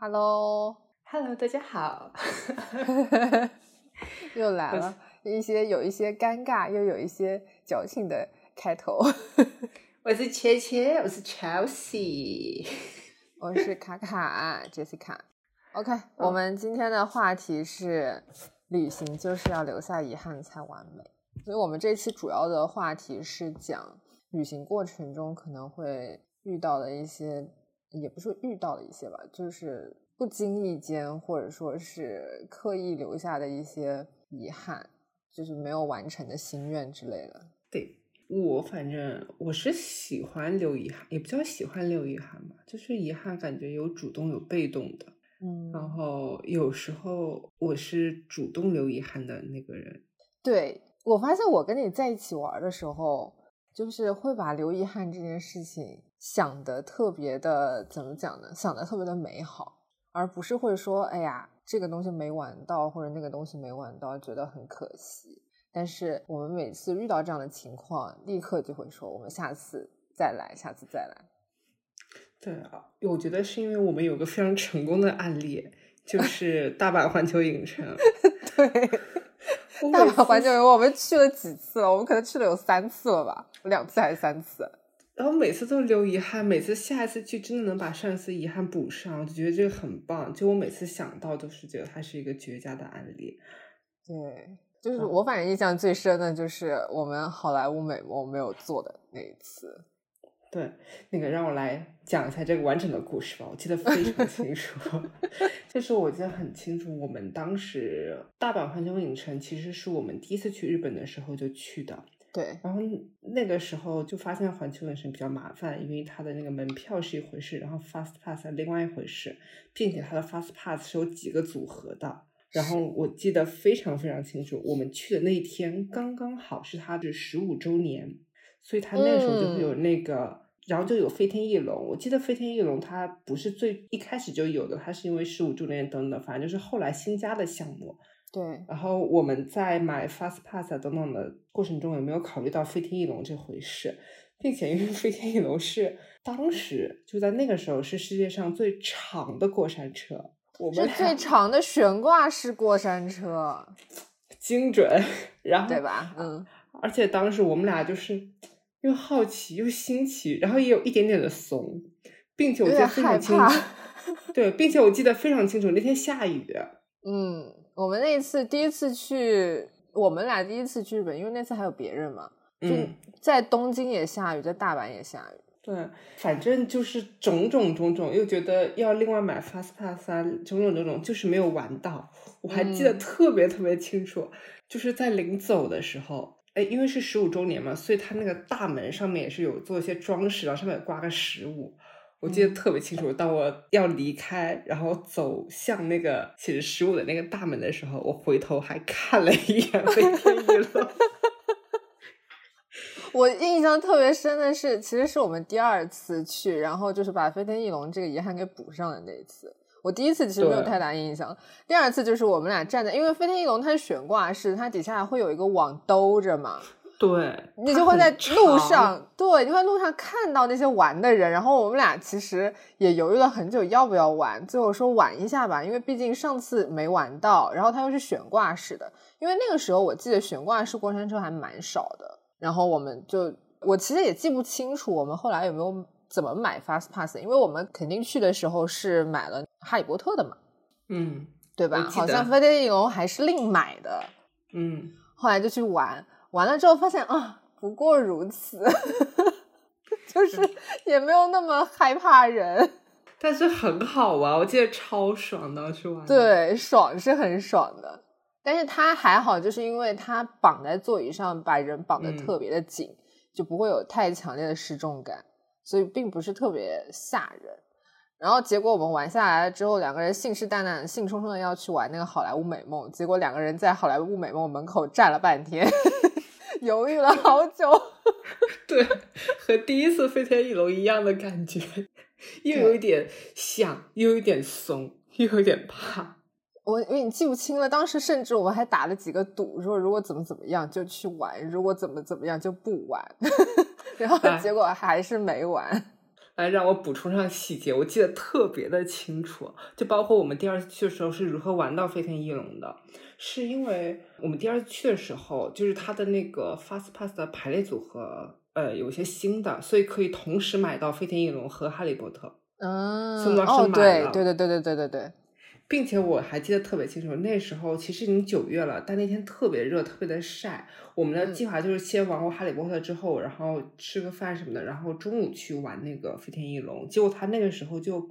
Hello，Hello，大家好，又来了一些有一些尴尬又有一些矫情的开头。我是切切，我是 Chelsea，我是卡卡 Jessica。OK，我们今天的话题是旅行就是要留下遗憾才完美，所以我们这期主要的话题是讲旅行过程中可能会遇到的一些。也不是遇到了一些吧，就是不经意间，或者说是刻意留下的一些遗憾，就是没有完成的心愿之类的。对我，反正我是喜欢留遗憾，也不叫喜欢留遗憾吧，就是遗憾感觉有主动有被动的。嗯，然后有时候我是主动留遗憾的那个人。对我发现，我跟你在一起玩的时候，就是会把留遗憾这件事情。想的特别的怎么讲呢？想的特别的美好，而不是会说，哎呀，这个东西没玩到，或者那个东西没玩到，觉得很可惜。但是我们每次遇到这样的情况，立刻就会说，我们下次再来，下次再来。对啊，我觉得是因为我们有个非常成功的案例，就是大阪环球影城。对，大阪环球游我们去了几次了？我们可能去了有三次了吧？两次还是三次？然后每次都留遗憾，每次下一次去真的能把上一次遗憾补上，我就觉得这个很棒。就我每次想到都是觉得它是一个绝佳的案例。对，就是我反正印象最深的就是我们好莱坞美梦没有做的那一次。对，那个让我来讲一下这个完整的故事吧，我记得非常清楚。就是我记得很清楚，我们当时大阪环球影城其实是我们第一次去日本的时候就去的。对，然后那个时候就发现环球影城比较麻烦，因为它的那个门票是一回事，然后 Fast Pass 另外一回事，并且它的 Fast Pass 是有几个组合的。然后我记得非常非常清楚，我们去的那一天刚刚好是它的十五周年，所以他那个时候就会有那个，然后就有飞天翼龙。我记得飞天翼龙它不是最一开始就有的，它是因为十五周年等等，反正就是后来新加的项目。对，然后我们在买 Fast Pass 等等的过程中，有没有考虑到飞天翼龙这回事？并且因为飞天翼龙是当时就在那个时候是世界上最长的过山车，我们是最长的悬挂式过山车，精准，然后对吧？嗯，而且当时我们俩就是又好奇又新奇，然后也有一点点的怂，并且我记得非常清楚，对，并且我记得非常清楚，那天下雨，嗯。我们那一次第一次去，我们俩第一次去日本，因为那次还有别人嘛。就，在东京也下雨，在大阪也下雨。对，反正就是种种种种，又觉得要另外买 fast pass 啊，种种种种，就是没有玩到。我还记得特别特别清楚，就是在临走的时候，哎，因为是十五周年嘛，所以它那个大门上面也是有做一些装饰，然后上面挂个十五。我记得特别清楚，当我要离开，然后走向那个写着十五的那个大门的时候，我回头还看了一眼飞天翼龙。我印象特别深的是，其实是我们第二次去，然后就是把飞天翼龙这个遗憾给补上的那一次。我第一次其实没有太大印象，第二次就是我们俩站在，因为飞天翼龙它是悬挂式，它底下会有一个网兜着嘛。对，你就会在路上，对，你会在路上看到那些玩的人。然后我们俩其实也犹豫了很久，要不要玩。最后说玩一下吧，因为毕竟上次没玩到，然后它又是悬挂式的。因为那个时候我记得悬挂式过山车还蛮少的。然后我们就，我其实也记不清楚我们后来有没有怎么买 fast pass，因为我们肯定去的时候是买了哈利波特的嘛，嗯，对吧？好像飞天翼龙还是另买的，嗯，后来就去玩。玩了之后发现啊，不过如此，就是也没有那么害怕人，但是很好玩，我记得超爽的去玩。对，爽是很爽的，但是它还好，就是因为它绑在座椅上，把人绑的特别的紧，就不会有太强烈的失重感，所以并不是特别吓人。然后结果我们玩下来了之后，两个人信誓旦旦、兴冲冲的要去玩那个好莱坞美梦，结果两个人在好莱坞美梦门口站了半天。犹豫了好久，对，和第一次飞天翼龙一样的感觉，又有一点想，又有一点怂，又有点怕。我因为你记不清了，当时甚至我们还打了几个赌，说如果怎么怎么样就去玩，如果怎么怎么样就不玩，然后结果还是没玩。来 让我补充上细节，我记得特别的清楚。就包括我们第二次去的时候是如何玩到飞天翼龙的，是因为我们第二次去的时候，就是它的那个 Fast Pass 的排列组合，呃，有些新的，所以可以同时买到飞天翼龙和哈利波特。嗯，宋老师哦，买对了对对对对对对对，并且我还记得特别清楚，那时候其实已经九月了，但那天特别热，特别的晒。我们的嗯计划就是先玩过哈利波特之后，然后吃个饭什么的，然后中午去玩那个飞天翼龙。结果他那个时候就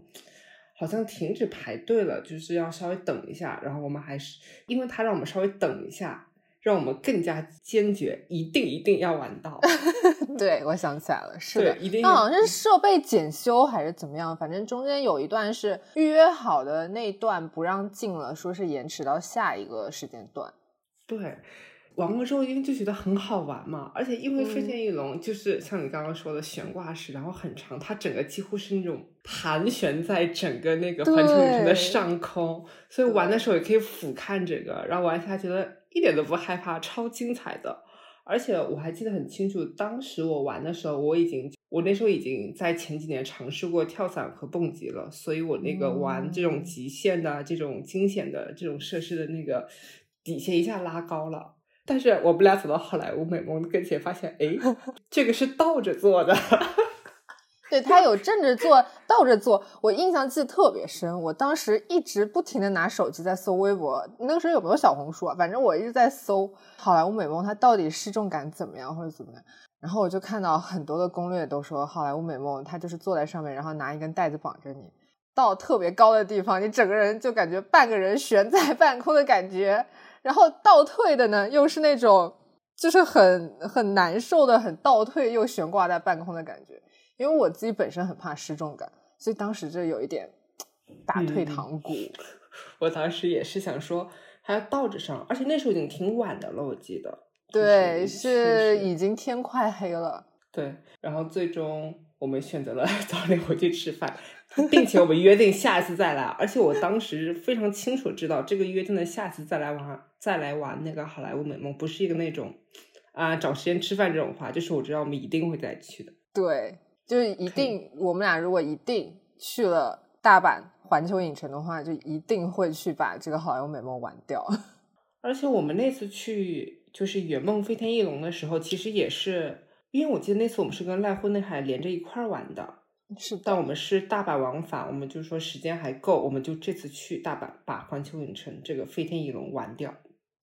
好像停止排队了，就是要稍微等一下。然后我们还是因为他让我们稍微等一下，让我们更加坚决，一定一定要玩到。对，我想起来了，是的对，，一定那好像是设备检修还是怎么样，反正中间有一段是预约好的那段不让进了，说是延迟到下一个时间段。对，玩过之后因为就觉得很好玩嘛，而且因为飞嗯天翼龙就是像你刚刚说的悬挂式，然后很长，它整个几乎是那种盘旋在整个那个环球影城的上空，所以玩的时候也可以俯瞰这个，然后玩下来觉得一点都不害怕，超精彩的。而且我还记得很清楚，当时我玩的时候，我已经我那时候已经在前几年尝试过跳伞和蹦极了，所以我那个玩这种嗯极限的、这种惊险的这种设施的那个底线一下拉高了。但是我们俩走到好莱坞美梦跟前，发现哎，这个是倒着做的。对他有正着做、倒着做，我印象记得特别深。我当时一直不停的拿手机在搜微博，那个时候有没有小红书啊？反正我一直在搜好莱坞美梦它到底失重感怎么样或者怎么样。然后我就看到很多的攻略都说好莱坞美梦它就是坐在上面，然后拿一根带子绑着你，到特别高的地方，你整个人就感觉半个人悬在 半空的感觉。然后倒退的呢，又是那种就是很很难受的，很倒退又悬挂在半空的感觉。因为我自己本身很怕失重感，所以当时就有一点打退嗯堂鼓。我当时也是想说，还要倒着上，而且那时候已经挺晚的了，我记得。对，是是已经天快黑了。对，然后最终我们选择了 早点回去吃饭，并且我们约定下一次再来。而且我当时非常清楚知道，这个约定的下次再来玩，再来玩那个好莱坞美梦，不是一个那种啊、找时间吃饭这种话，就是我知道我们一定会再去的。对，就是一定，我们俩如果一定去了大阪环球影城的话，就一定会去把这个好莱坞美梦玩掉。而且我们那次去就是圆梦飞天翼龙的时候，其实也是因为我记得那次我们是跟濑户内海连着一块儿玩的，是的，但我们是大阪往返，我们就说时间还够，我们就这次去大阪把环球影城这个飞天翼龙玩掉，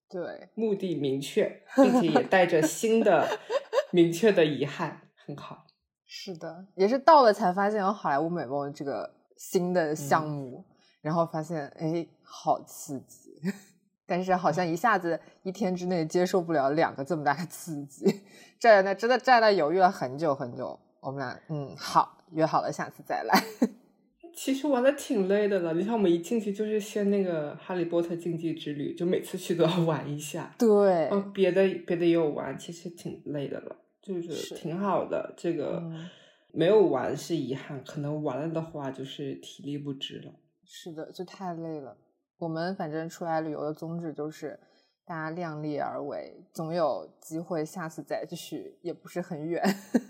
对，目的明确，并且也带着新的 明确的遗憾，很好。是的，也是到了才发现有好莱坞美梦这个新的项目，然后发现哎，好刺激。但是好像一下子一天之内接受不了两个这么大的刺激，站在那真的站在那犹豫了很久很久。我们俩嗯好约好了下次再来。其实玩的挺累的了，你像我们一进去就是先那个哈利波特竞技之旅，就每次去都要玩一下。对，哦，别的别的也有玩，其实挺累的了，就是是挺好的。这个、嗯没有玩是遗憾，可能玩了的话就是体力不支了。是的，就太累了。我们反正出来旅游的宗旨就是大家量力而为，总有机会下次再去，也不是很远。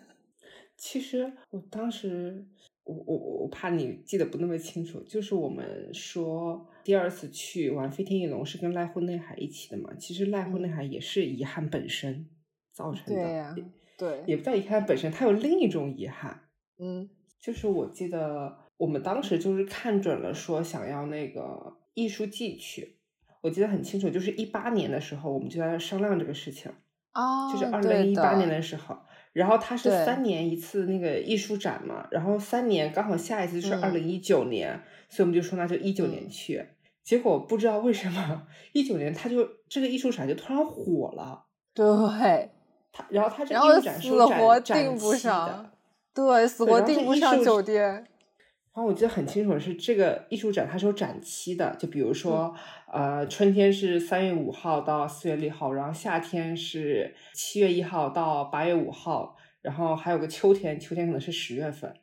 其实我当时，我我我怕你记得不那么清楚，就是我们说第二次去玩飞天翼龙是跟濑户内海一起的嘛，其实濑户内海也是遗憾本身造成的，对呀、对，也不叫遗憾本身，它有另一种遗憾，嗯。就是我记得我们当时就是看准了说想要那个艺术季去，我记得很清楚，就是一八年的时候我们就在商量这个事情，哦，就是二对零一八年的的时候，然后它是三年一次那个艺术展嘛，然后三年刚好下一次就是嗯。二零一九年，所以我们就说那就一九年嗯。去。结果不知道为什么一九年它就这个艺术展就突然火了，对，它然后他这然后艺术展是死活展订不上。对，死活订不上酒店。然后我记得很清楚的是，这个艺术展它是有展期的，就比如说，呃，春天是三月五号到四月六号，然后夏天是七月一号到八月五号，然后还有个秋天，秋天可能是十月份，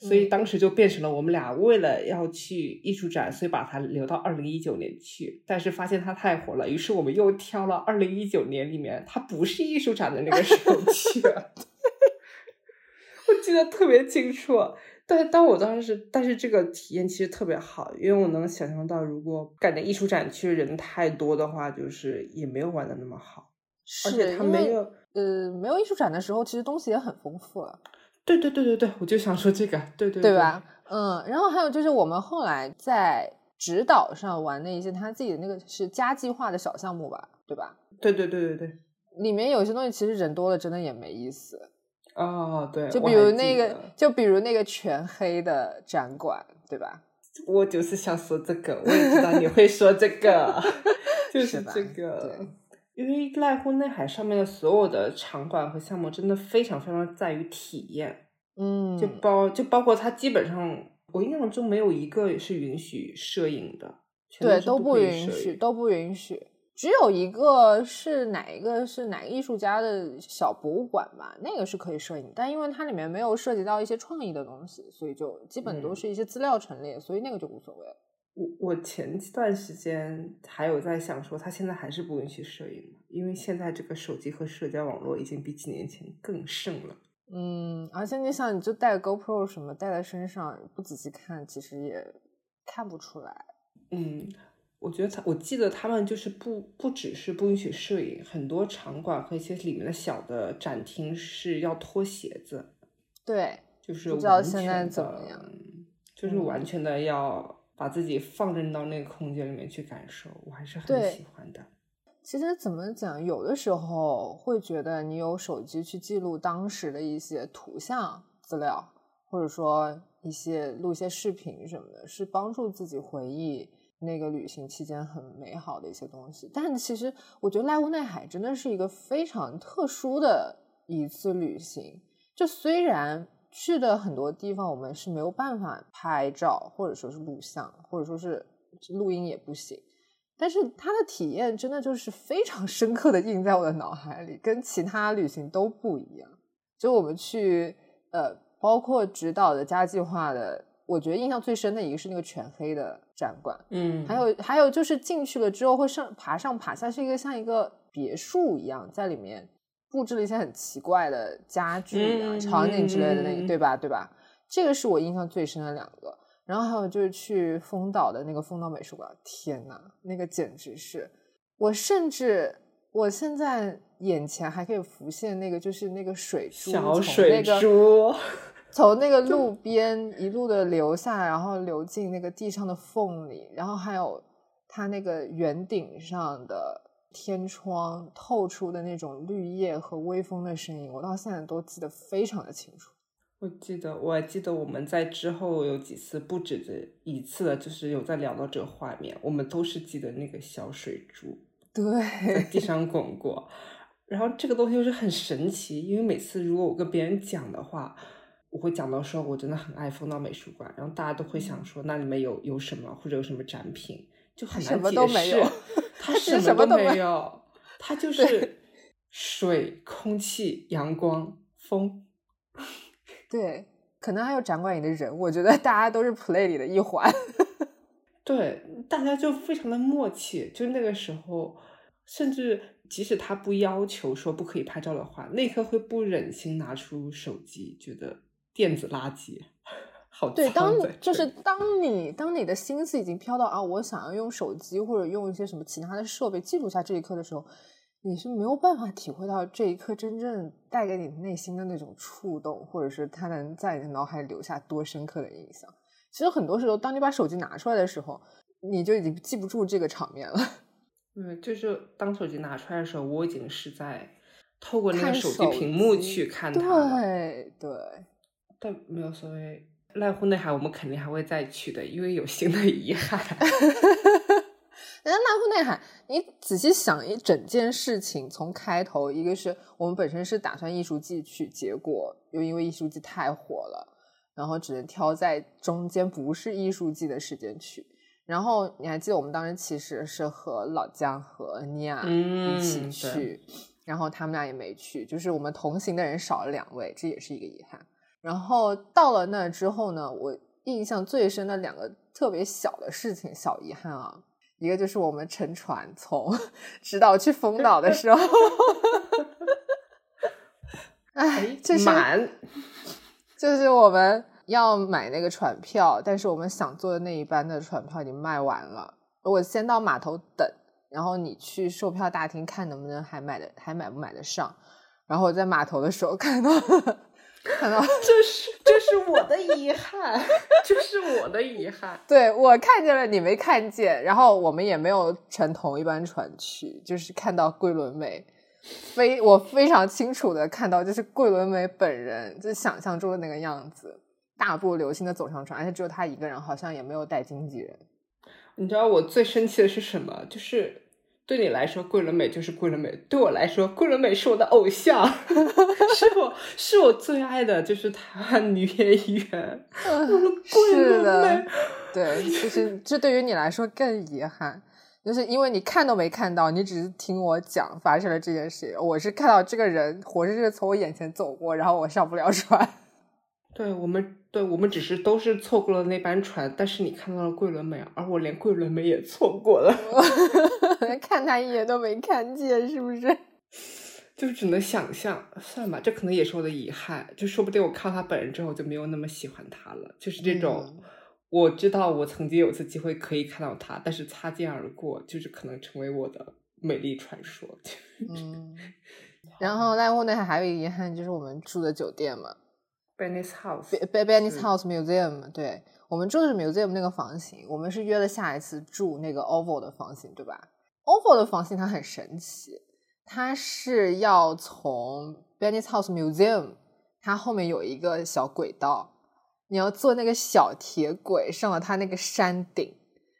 所以嗯当时就变成了我们俩为了要去艺术展，所以把它留到二零一九年去，但是发现它太火了，于是我们又挑了二零一九年里面它不是艺术展的那个时候去了。我记得特别清楚，但但我当时，但是这个体验其实特别好，因为我能想象到，如果感觉艺术展去人太多的话，就是也没有玩的那么好。而且它没有，呃，没有艺术展的时候，其实东西也很丰富了。对对对对对，我就想说这个，对对对吧？嗯，然后还有就是我们后来在指导上玩的一些他自己的那个是家计划的小项目吧，对吧？对对对对对，里面有些东西其实人多了真的也没意思。哦，对，就比如那个，就比如那个全黑的展馆，对吧？我就是想说这个，我也知道你会说这个，就是这个。因为濑户内海上面的所有的场馆和项目，真的非常非常在于体验。嗯，就包就包括它基本上，我印象中没有一个是允许摄影的，对，都不允许，都不允许。只有一个是哪一个是哪个艺术家的小博物馆吧，那个是可以摄影，但因为它里面没有涉及到一些创意的东西，所以就基本都是一些资料陈列，所以那个就无所谓。我我前段时间还有在想说，他现在还是不允许摄影因为现在这个手机和社交网络已经比几年前更盛了。嗯，而且你想，你就带个 GoPro 什么带在身上，不仔细看，其实也看不出来。嗯。我觉得他，我记得他们就是不不只是不允许摄影，很多场馆和一些里面的小的展厅是要脱鞋子。对，就是不知道现在怎么样，就是完全的要把自己放任到那个空间里面去感受，我还是很喜欢的。其实怎么讲，有的时候会觉得你有手机去记录当时的一些图像资料，或者说一些录一些视频什么的，是帮助自己回忆。那个旅行期间很美好的一些东西，但其实我觉得濑户内海真的是一个非常特殊的一次旅行。就虽然去的很多地方我们是没有办法拍照，或者说是录像，或者说是录音也不行，但是它的体验真的就是非常深刻的印在我的脑海里，跟其他旅行都不一样。就我们去呃，包括指导的加计划的。我觉得印象最深的一个是那个全黑的展馆，嗯，还有还有就是进去了之后会上爬上爬下，是一个像一个别墅一样，在里面布置了一些很奇怪的家具啊、场景之类的那个，对吧？对吧？这个是我印象最深的两个。然后还有就是去丰岛的那个丰岛美术馆，天呐，那个简直是我甚至我现在眼前还可以浮现那个就是那个水珠，小水珠。从那个 路边一路的流下，然后流进那个地上的缝里，然后还有它那个圆顶上的天窗透出的那种绿叶和微风的声音，我到现在都记得非常的清楚。我记得，我还记得我们在之后有几次不止这一次了，就是有在聊到这个画面，我们都是记得那个小水珠对在地上滚过，然后这个东西就是很神奇，因为每次如果我跟别人讲的话。我会讲到说，我真的很爱丰岛美术馆，然后大家都会想说，那里面有有什么或者有什么展品，就很难解释。它什么都没有，它 就是水、空气、阳光、风。对，可能还有展馆里的人，我觉得大家都是 play 里的一环。对，大家就非常的默契，就那个时候，甚至即使他不要求说不可以拍照的话，那刻会不忍心拿出手机，觉得。电子垃圾，好对，当就是当你当你的心思已经飘到啊，我想要用手机或者用一些什么其他的设备记录下这一刻的时候，你是没有办法体会到这一刻真正带给你内心的那种触动，或者是它能在你的脑海里留下多深刻的印象。其实很多时候，当你把手机拿出来的时候，你就已经记不住这个场面了。嗯，就是当手机拿出来的时候，我已经是在透过那个手机屏幕去看它对对。但没有所谓濑户内海，我们肯定还会再去的，因为有新的遗憾。人家濑户内海，你仔细想一整件事情，从开头，一个是我们本身是打算艺术季去，结果又因为艺术季太火了，然后只能挑在中间不是艺术季的时间去。然后你还记得我们当时其实是和老姜和尼亚一起去，然后他们俩也没去，就是我们同行的人少了两位，这也是一个遗憾。然后到了那之后呢，我印象最深的两个特别小的事情，小遗憾啊，一个就是我们乘船从 直岛去丰岛的时候，哎，就是满，就是我们要买那个船票，但是我们想坐的那一班的船票已经卖完了。我先到码头等，然后你去售票大厅看能不能还买的还买不买得上。然后我在码头的时候看到，看到这 是这是我的遗憾，这是我的遗憾。对我看见了，你没看见。然后我们也没有乘同一班船去，就是看到桂纶镁，非我非常清楚的看到，就是桂纶镁本人，就是想象中的那个样子，大步流星的走上船，而且只有他一个人，好像也没有带经纪人。你知道我最生气的是什么？就是对你来说，桂纶镁就是桂纶镁；对我来说，桂纶镁是我的偶像，是我是我最爱的，就是台湾女演员。是的，对，就是这对于你来说更遗憾，就是因为你看都没看到，你只是听我讲发生了这件事。我是看到这个人活生生从我眼前走过，然后我上不了船。对我们，对我们只是都是错过了那班船，但是你看到了桂纶镁，而我连桂纶镁也错过了，连 看他一眼都没看见，是不是？就只能想象，算吧，这可能也是我的遗憾。就说不定我看到他本人之后就没有那么喜欢他了。就是这种，我知道我曾经有次机会可以看到他，但是擦肩而过，就是可能成为我的美丽传说。嗯，然后濑户内海还有一个遗憾，就是我们住的酒店嘛。Benny's House，被 Benny's House Museum，对我们住的是 Museum 那个房型，我们是约了下一次住那个 Oval 的房型，对吧？Oval 的房型它很神奇，它是要从 Benny's House Museum，它后面有一个小轨道，你要坐那个小铁轨上了它那个山顶，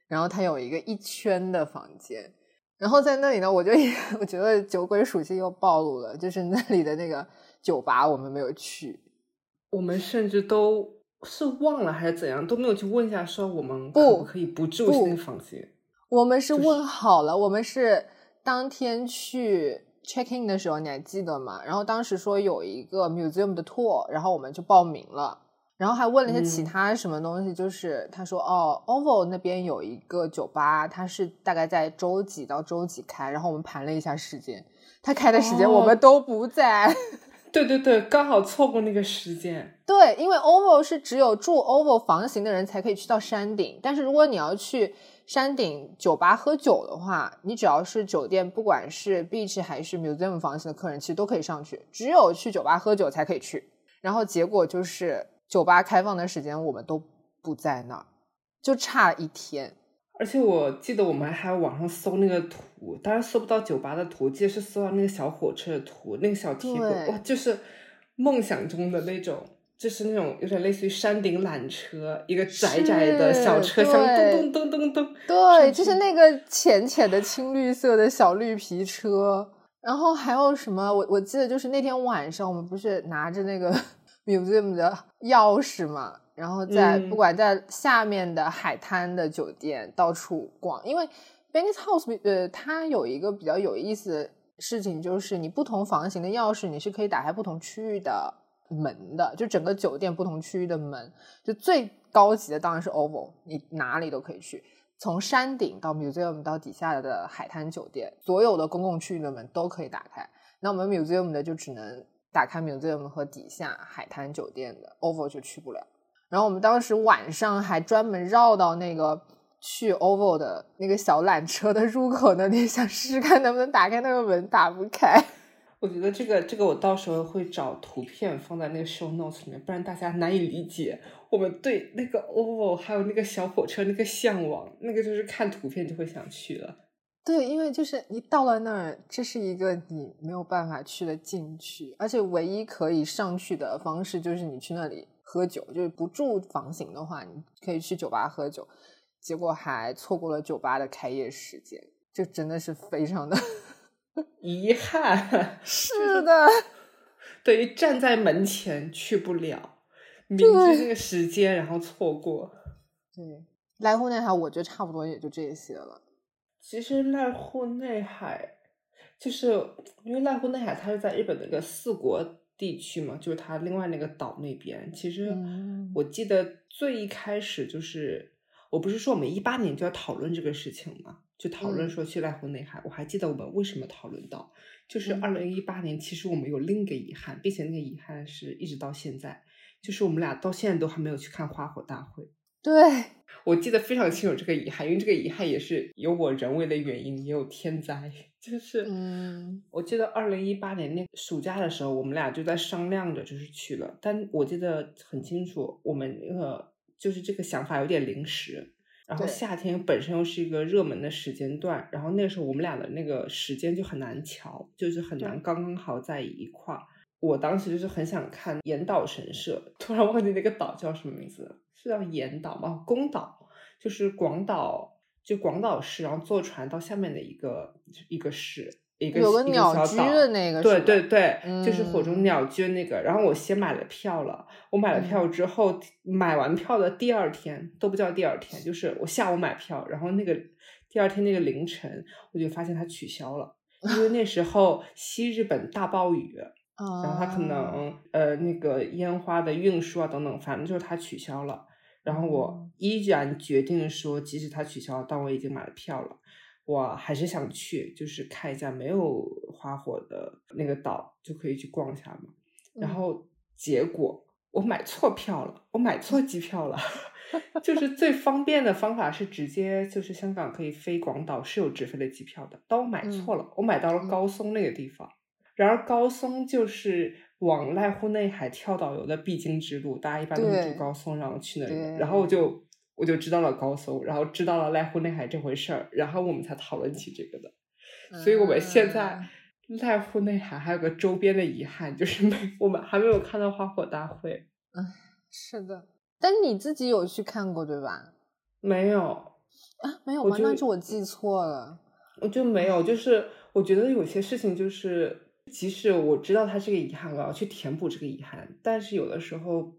然后它有一个一圈的房间，然后在那里呢，我就我觉得酒鬼属性又暴露了，就是那里的那个酒吧我们没有去。我们甚至都是忘了还是怎样，都没有去问一下，说我们可不可以不住那个房间。我们是问好了，我们是当天去 check in 的时候，你还记得吗？然后当时说有一个 museum 的 tour，然后我们就报名了，然后还问了一些其他什么东西，就是他说哦，oval 那边有一个酒吧，它是大概在周几到周几开，然后我们盘了一下时间，他开的时间我们都不在。对对对，刚好错过那个时间。对，因为 Oval 是只有住 Oval 房型的人才可以去到山顶，但是如果你要去山顶酒吧喝酒的话，你只要是酒店，不管是 Beach 还是 Museum 房型的客人，其实都可以上去。只有去酒吧喝酒才可以去。然后结果就是酒吧开放的时间我们都不在那儿，就差一天。而且我记得我们还网上搜那个图，当然搜不到酒吧的图，记得是搜到那个小火车的图，那个小铁轨，哇，就是梦想中的那种，就是那种有点类似于山顶缆车，一个窄窄的小车厢，咚咚咚咚咚，对，就是那个浅浅的青绿色的小绿皮车。然后还有什么？我我记得就是那天晚上，我们不是拿着那个 museum 的钥匙嘛。然后在不管在下面的海滩的酒店到处逛，因为 Benny's House 呃，它有一个比较有意思的事情，就是你不同房型的钥匙，你是可以打开不同区域的门的，就整个酒店不同区域的门，就最高级的当然是 Oval，你哪里都可以去，从山顶到 Museum 到底下的海滩酒店，所有的公共区域的门都可以打开。那我们 Museum 的就只能打开 Museum 和底下海滩酒店的 Oval 就去不了。然后我们当时晚上还专门绕到那个去 Oval 的那个小缆车的入口那里，想试试看能不能打开那个门，打不开。我觉得这个这个我到时候会找图片放在那个 show notes 里面，不然大家难以理解我们对那个 Oval 还有那个小火车那个向往，那个就是看图片就会想去了。对，因为就是你到了那儿，这是一个你没有办法去的禁区，而且唯一可以上去的方式就是你去那里。喝酒就是不住房型的话，你可以去酒吧喝酒，结果还错过了酒吧的开业时间，这真的是非常的 遗憾。是的，等于站在门前去不了，明知那个时间然后错过。对，濑户内海我觉得差不多也就这些了。其实濑户内海就是因为濑户内海它是在日本的一个四国。地区嘛，就是它另外那个岛那边。其实我记得最一开始就是，我不是说我们一八年就要讨论这个事情嘛，就讨论说去濑户内海。我还记得我们为什么讨论到，就是二零一八年，其实我们有另一个遗憾，并且那个遗憾是一直到现在，就是我们俩到现在都还没有去看花火大会。对，我记得非常清楚这个遗憾，因为这个遗憾也是有我人为的原因，也有天灾。就是，嗯，我记得二零一八年那暑假的时候，我们俩就在商量着，就是去了。但我记得很清楚，我们那个就是这个想法有点临时。然后夏天本身又是一个热门的时间段，然后那时候我们俩的那个时间就很难调，就是很难刚刚好在一块儿。我当时就是很想看岩岛神社，突然忘记那个岛叫什么名字了，是叫岩岛吗？宫岛，就是广岛，就广岛市，然后坐船到下面的一个一个市，一个有个鸟居小岛的那个，对对对，就是火中嗯鸟居那个。然后我先买了票了，我买了票之后，买完票的第二天都不叫第二天，就是我下午买票，然后那个第二天那个凌晨，我就发现它取消了，因为那时候西日本大暴雨。然后它可啊能呃那个烟花的运输啊等等，反正就是它取消了。然后我哦依然决定说，即使它取消了，但我已经买了票了，我还是想去，就是看一下没有花火的那个岛，就可以去逛一下嘛。然嗯后结果我买错票了，我买错机票了。就是最方便的方法是直接就是香港可以飞广岛是有直飞的机票的，但我买错了，我买到了嗯高松那个地方。然而高松就是往濑户内海跳岛游的必经之路，大家一般都是对住高松，然后去那里然后我就我就知道了高松，然后知道了濑户内海这回事儿，然后我们才讨论起这个的。所以我们现在啊濑户内海还有个周边的遗憾，就是没我们还没有看到花火大会，嗯是的，但你自己有去看过对吧？没有，啊，没有吗？那是我记错了。我就没有，就是我觉得有些事情就是。即使我知道它是个遗憾，我要去填补这个遗憾，但是有的时候，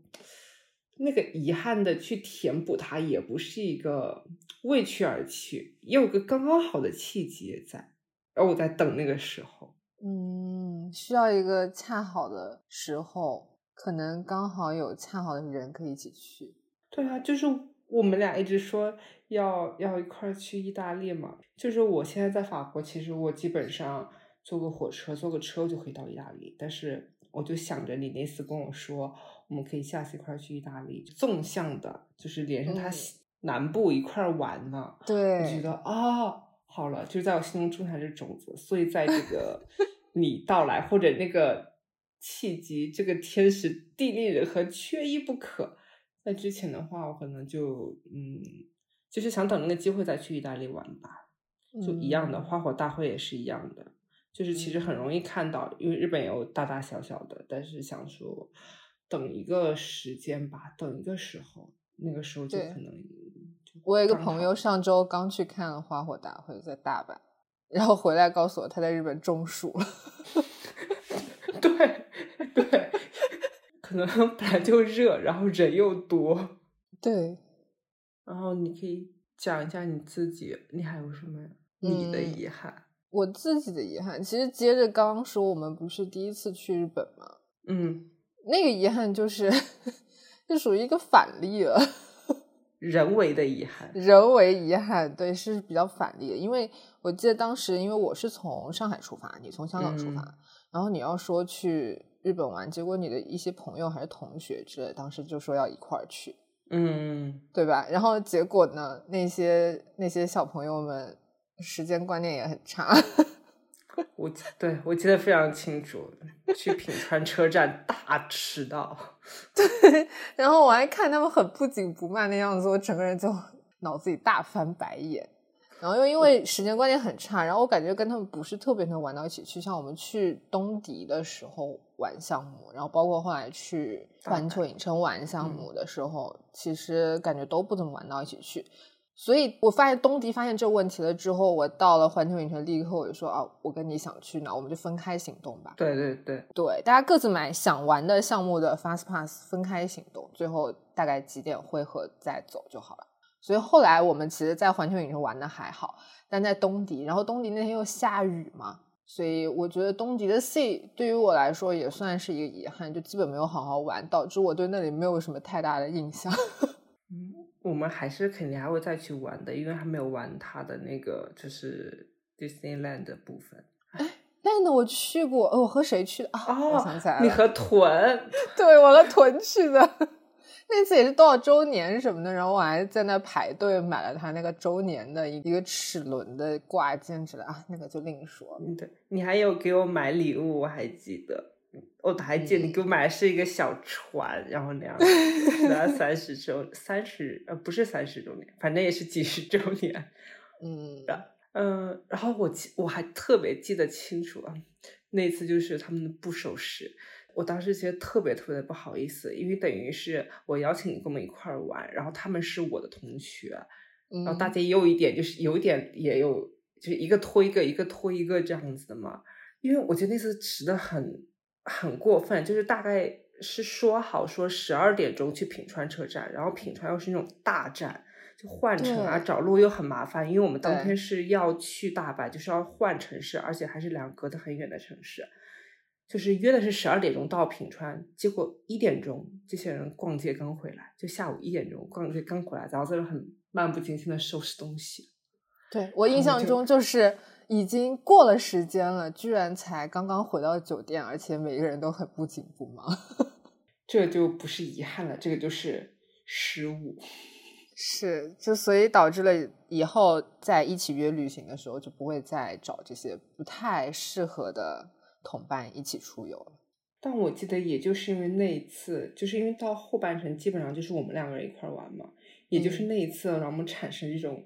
那个遗憾的去填补它，也不是一个为去而去，也有个刚刚好的契机在，而我在等那个时候。嗯，需要一个恰好的时候，可能刚好有恰好的人可以一起去。对啊，就是我们俩一直说要要一块儿去意大利嘛，就是我现在在法国，其实我基本上。坐个火车，坐个车就可以到意大利。但是我就想着你那次跟我说，我们可以下次一块儿去意大利，纵向的，就是连着它嗯南部一块儿玩呢。对，我觉得啊、哦，好了，就是在我心中种下这种子。所以在这个 你到来或者那个契机，这个天时地利人和缺一不可。在之前的话，我可能就嗯，就是想等那个机会再去意大利玩吧。就一样的，嗯花火大会也是一样的。就是其实很容易看到，因为日本有大大小小的，但是想说等一个时间吧，等一个时候，那个时候就可能。我有一个朋友上周刚去看了花火大会，在大阪，然后回来告诉我他在日本中暑了。对 对，可能本来就热，然后人又多。对，然后你可以讲一下你自己，你还有什么你的嗯遗憾？我自己的遗憾，其实接着刚刚说，我们不是第一次去日本吗？嗯，那个遗憾就是，就属于一个反例了，人为的遗憾。人为遗憾，对，是比较反例的。因为我记得当时，因为我是从上海出发，你从香港出发，嗯然后你要说去日本玩，结果你的一些朋友还是同学之类，当时就说要一块儿去，嗯，对吧？然后结果呢，那些那些小朋友们时间观念也很差。我对我记得非常清楚，去品川车站大迟到。对然后我还看他们很不紧不慢的样子，我整个人就脑子里大翻白眼。然后又因为时间观念很差，然后我感觉跟他们不是特别能玩到一起去。像我们去东迪的时候玩项目，然后包括后来去环球影城玩项目的时候，其实感觉都不怎么玩到一起去。所以我发现东迪发现这个问题了之后，我到了环球影城，立刻我就说啊，我跟你想去哪，我们就分开行动吧。对对对，对，大家各自买想玩的项目的 Fast Pass，分开行动，最后大概几点汇合再走就好了。所以后来我们其实，在环球影城玩的还好，但在东迪，然后东迪那天又下雨嘛，所以我觉得东迪的 C 对于我来说也算是一个遗憾，就基本没有好好玩，导致我对那里没有什么太大的印象。嗯，我们还是肯定还会再去玩的，因为还没有玩它的那个就是 Disneyland 的部分。哎，但呢，我去过，呃，我和谁去的啊？我想起来了，你和屯，对我和屯去的。那次也是多少周年什么的，然后我还在那排队买了他那个周年的一个齿轮的挂件之类啊，那个就另说。对，你还有给我买礼物，我还记得，我还记得你给我买的是一个小船，然后那样，那 三十周三十呃不是三十周年，反正也是几十周年。嗯，嗯，然后我记我还特别记得清楚啊，那次就是他们的不守时。我当时觉得特别特别的不好意思，因为等于是我邀请你跟我们一块儿玩，然后他们是我的同学，然后大家也有一点就是有一点也有，就是一个拖一个，一个拖一个这样子的嘛。因为我觉得那次迟的很很过分，就是大概是说好说十二点钟去品川车站，然后品川又是那种大站，就换乘啊找路又很麻烦，因为我们当天是要去大阪，就是要换城市，而且还是两个隔得很远的城市。就是约的是十二点钟到品川，结果一点钟这些人逛街刚回来，就下午一点钟逛街刚回来，然后在这很漫不经心的收拾东西。对我印象中就是已经过了时间了，居然才刚刚回到酒店，而且每个人都很不紧不忙。这就不是遗憾了，这个就是失误。是，就所以导致了以后在一起约旅行的时候，就不会再找这些不太适合的。同伴一起出游了，但我记得也就是因为那一次，就是因为到后半程基本上就是我们两个人一块玩嘛，也就是那一次让我们产生这种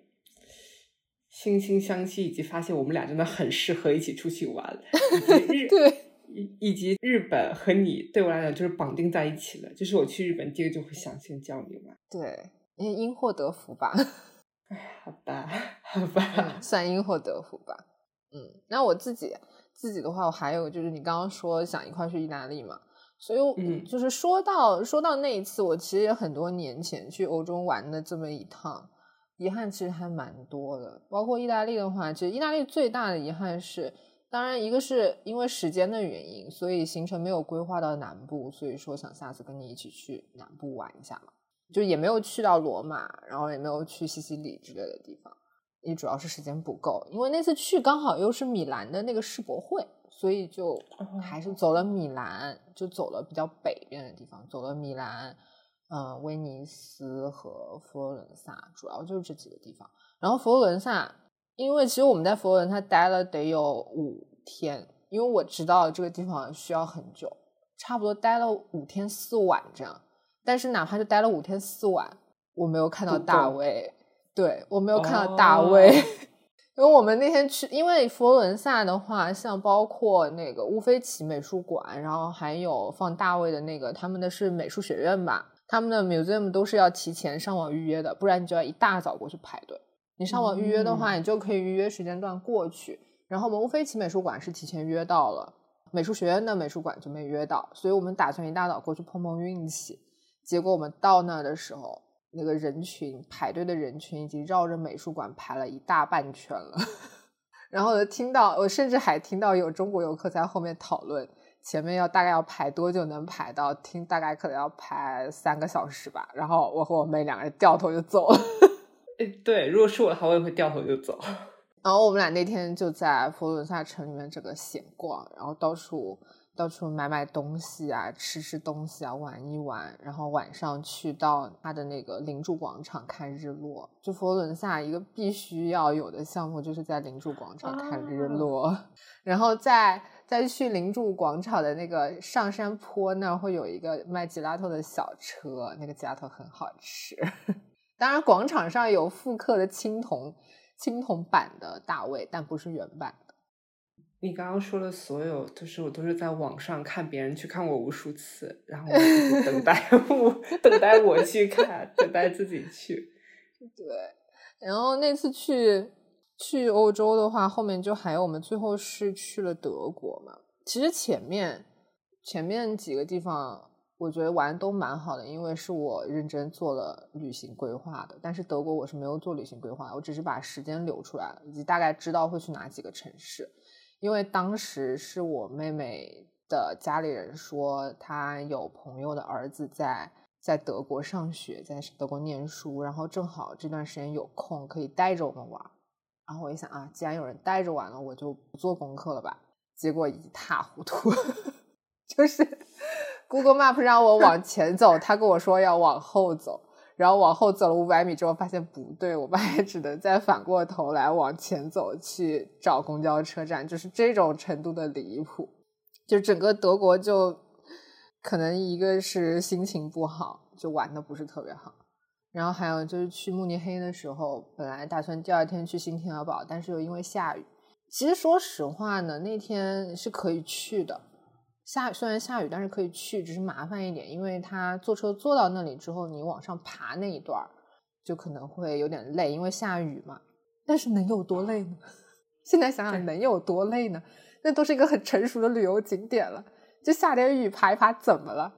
惺惺相惜，以及发现我们俩真的很适合一起出去玩。日对，以以及日本和你对我来讲就是绑定在一起了，就是我去日本第一个就会想先叫你玩。对，因因祸得福吧。哎，好吧，好吧，算因祸得福吧。嗯，那我自己。自己的话，我还有就是你刚刚说想一块去意大利嘛，所以嗯，就是说到说到那一次，我其实也很多年前去欧洲玩的这么一趟，遗憾其实还蛮多的。包括意大利的话，其实意大利最大的遗憾是，当然一个是因为时间的原因，所以行程没有规划到南部，所以说想下次跟你一起去南部玩一下嘛，就也没有去到罗马，然后也没有去西西里之类的地方。也主要是时间不够，因为那次去刚好又是米兰的那个世博会，所以就还是走了米兰，就走了比较北边的地方，走了米兰、嗯，威尼斯和佛罗伦萨，主要就是这几个地方。然后佛罗伦萨，因为其实我们在佛罗伦萨待了得有五天，因为我知道这个地方需要很久，差不多待了五天四晚这样。但是哪怕就待了五天四晚，我没有看到大卫。对我没有看到大卫，因为我们那天去，因为佛罗伦萨的话，像包括那个乌菲齐美术馆，然后还有放大卫的那个，他们的是美术学院吧，他们的 museum 都是要提前上网预约的，不然你就要一大早过去排队。你上网预约的话，你就可以预约时间段过去。然后我们乌菲齐美术馆是提前约到了，美术学院的美术馆就没约到，所以我们打算一大早过去碰碰运气。结果我们到那的时候。那个人群排队的人群已经绕着美术馆排了一大半圈了，然后听到我甚至还听到有中国游客在后面讨论前面要大概要排多久能排到，听大概可能要排三个小时吧。然后我和我妹两个人掉头就走了。哎，对，如果是我的话，我也会掉头就走。然后我们俩那天就在佛罗伦萨城里面这个闲逛，然后到处。到处买买东西啊，吃吃东西啊，玩一玩，然后晚上去到他的那个灵柱广场看日落。就佛罗伦萨一个必须要有的项目，就是在灵柱广场看日落。然后再再去灵柱广场的那个上山坡那儿，会有一个卖吉拉头的小车，那个吉拉头很好吃。当然，广场上有复刻的青铜青铜版的大卫，但不是原版。你刚刚说的所有，就是我都是在网上看别人去看过无数次，然后我等待 我等待我去看，等待自己去。对，然后那次去去欧洲的话，后面就还有我们最后是去了德国嘛。其实前面前面几个地方，我觉得玩都蛮好的，因为是我认真做了旅行规划的。但是德国我是没有做旅行规划，我只是把时间留出来了，以及大概知道会去哪几个城市。因为当时是我妹妹的家里人说，她有朋友的儿子在在德国上学，在德国念书，然后正好这段时间有空，可以带着我们玩。然后我一想啊，既然有人带着玩了，我就不做功课了吧。结果一塌糊涂，就是 Google Map 让我往前走，他跟我说要往后走，然后往后走了五百米之后发现不对，我们还只能再反过头来往前走去找公交车站，就是这种程度的离谱。就整个德国就可能一个是心情不好，就玩的不是特别好。然后还有就是去慕尼黑的时候，本来打算第二天去新天鹅堡，但是又因为下雨。其实说实话呢，那天是可以去的。下虽然下雨，但是可以去，只是麻烦一点，因为他坐车坐到那里之后，你往上爬那一段就可能会有点累，因为下雨嘛。但是能有多累呢？现在想想能有多累呢？那都是一个很成熟的旅游景点了，就下点雨爬一爬怎么了？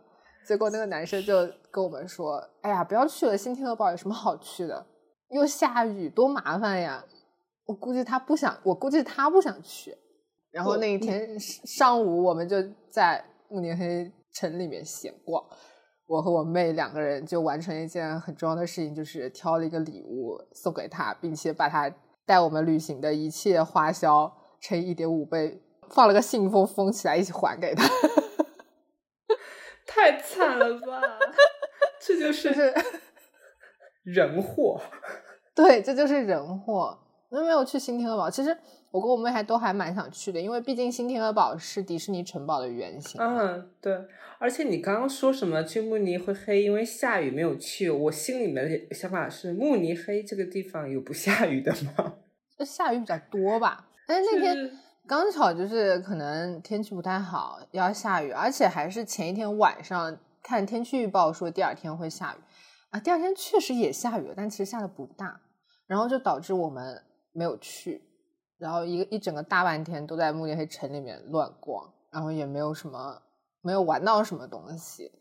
结果那个男生就跟我们说：“哎呀，不要去了，新天鹅堡有什么好去的？又下雨，多麻烦呀！”我估计他不想，我估计他不想去。然后那一天上午，我们就在慕尼黑城里面闲逛。我和我妹两个人就完成一件很重要的事情，就是挑了一个礼物送给她，并且把她带我们旅行的一切花销乘以一点五倍，放了个信封封起来，一起还给他。太惨了吧！这就是人祸。对，这就是人祸。那没有去新天鹅堡，其实我跟我妹还都还蛮想去的，因为毕竟新天鹅堡是迪士尼城堡的原型。嗯，对。而且你刚刚说什么去慕尼会黑，因为下雨没有去，我心里面的想法是慕尼黑这个地方有不下雨的吗？就下雨比较多吧。但是那天刚巧就是可能天气不太好，要下雨，而且还是前一天晚上看天气预报说第二天会下雨啊。第二天确实也下雨了，但其实下的不大，然后就导致我们。没有去，然后一个一整个大半天都在慕尼黑城里面乱逛，然后也没有什么，没有玩到什么东西，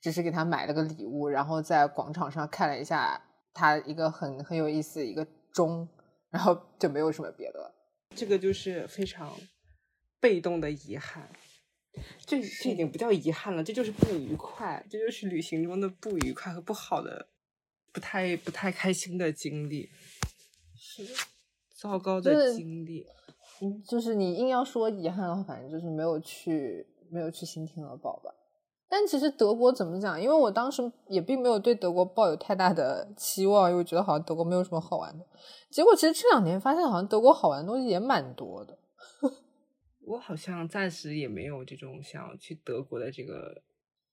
只是给他买了个礼物，然后在广场上看了一下他一个很很有意思一个钟，然后就没有什么别的。这个就是非常被动的遗憾，这这已经不叫遗憾了，这就是不愉快，这就是旅行中的不愉快和不好的、不太不太开心的经历。是的。糟糕的经历，嗯，就是你硬要说遗憾的话，反正就是没有去，没有去新天鹅堡吧。但其实德国怎么讲？因为我当时也并没有对德国抱有太大的期望，因为觉得好像德国没有什么好玩的。结果其实这两年发现，好像德国好玩的东西也蛮多的。我好像暂时也没有这种想要去德国的这个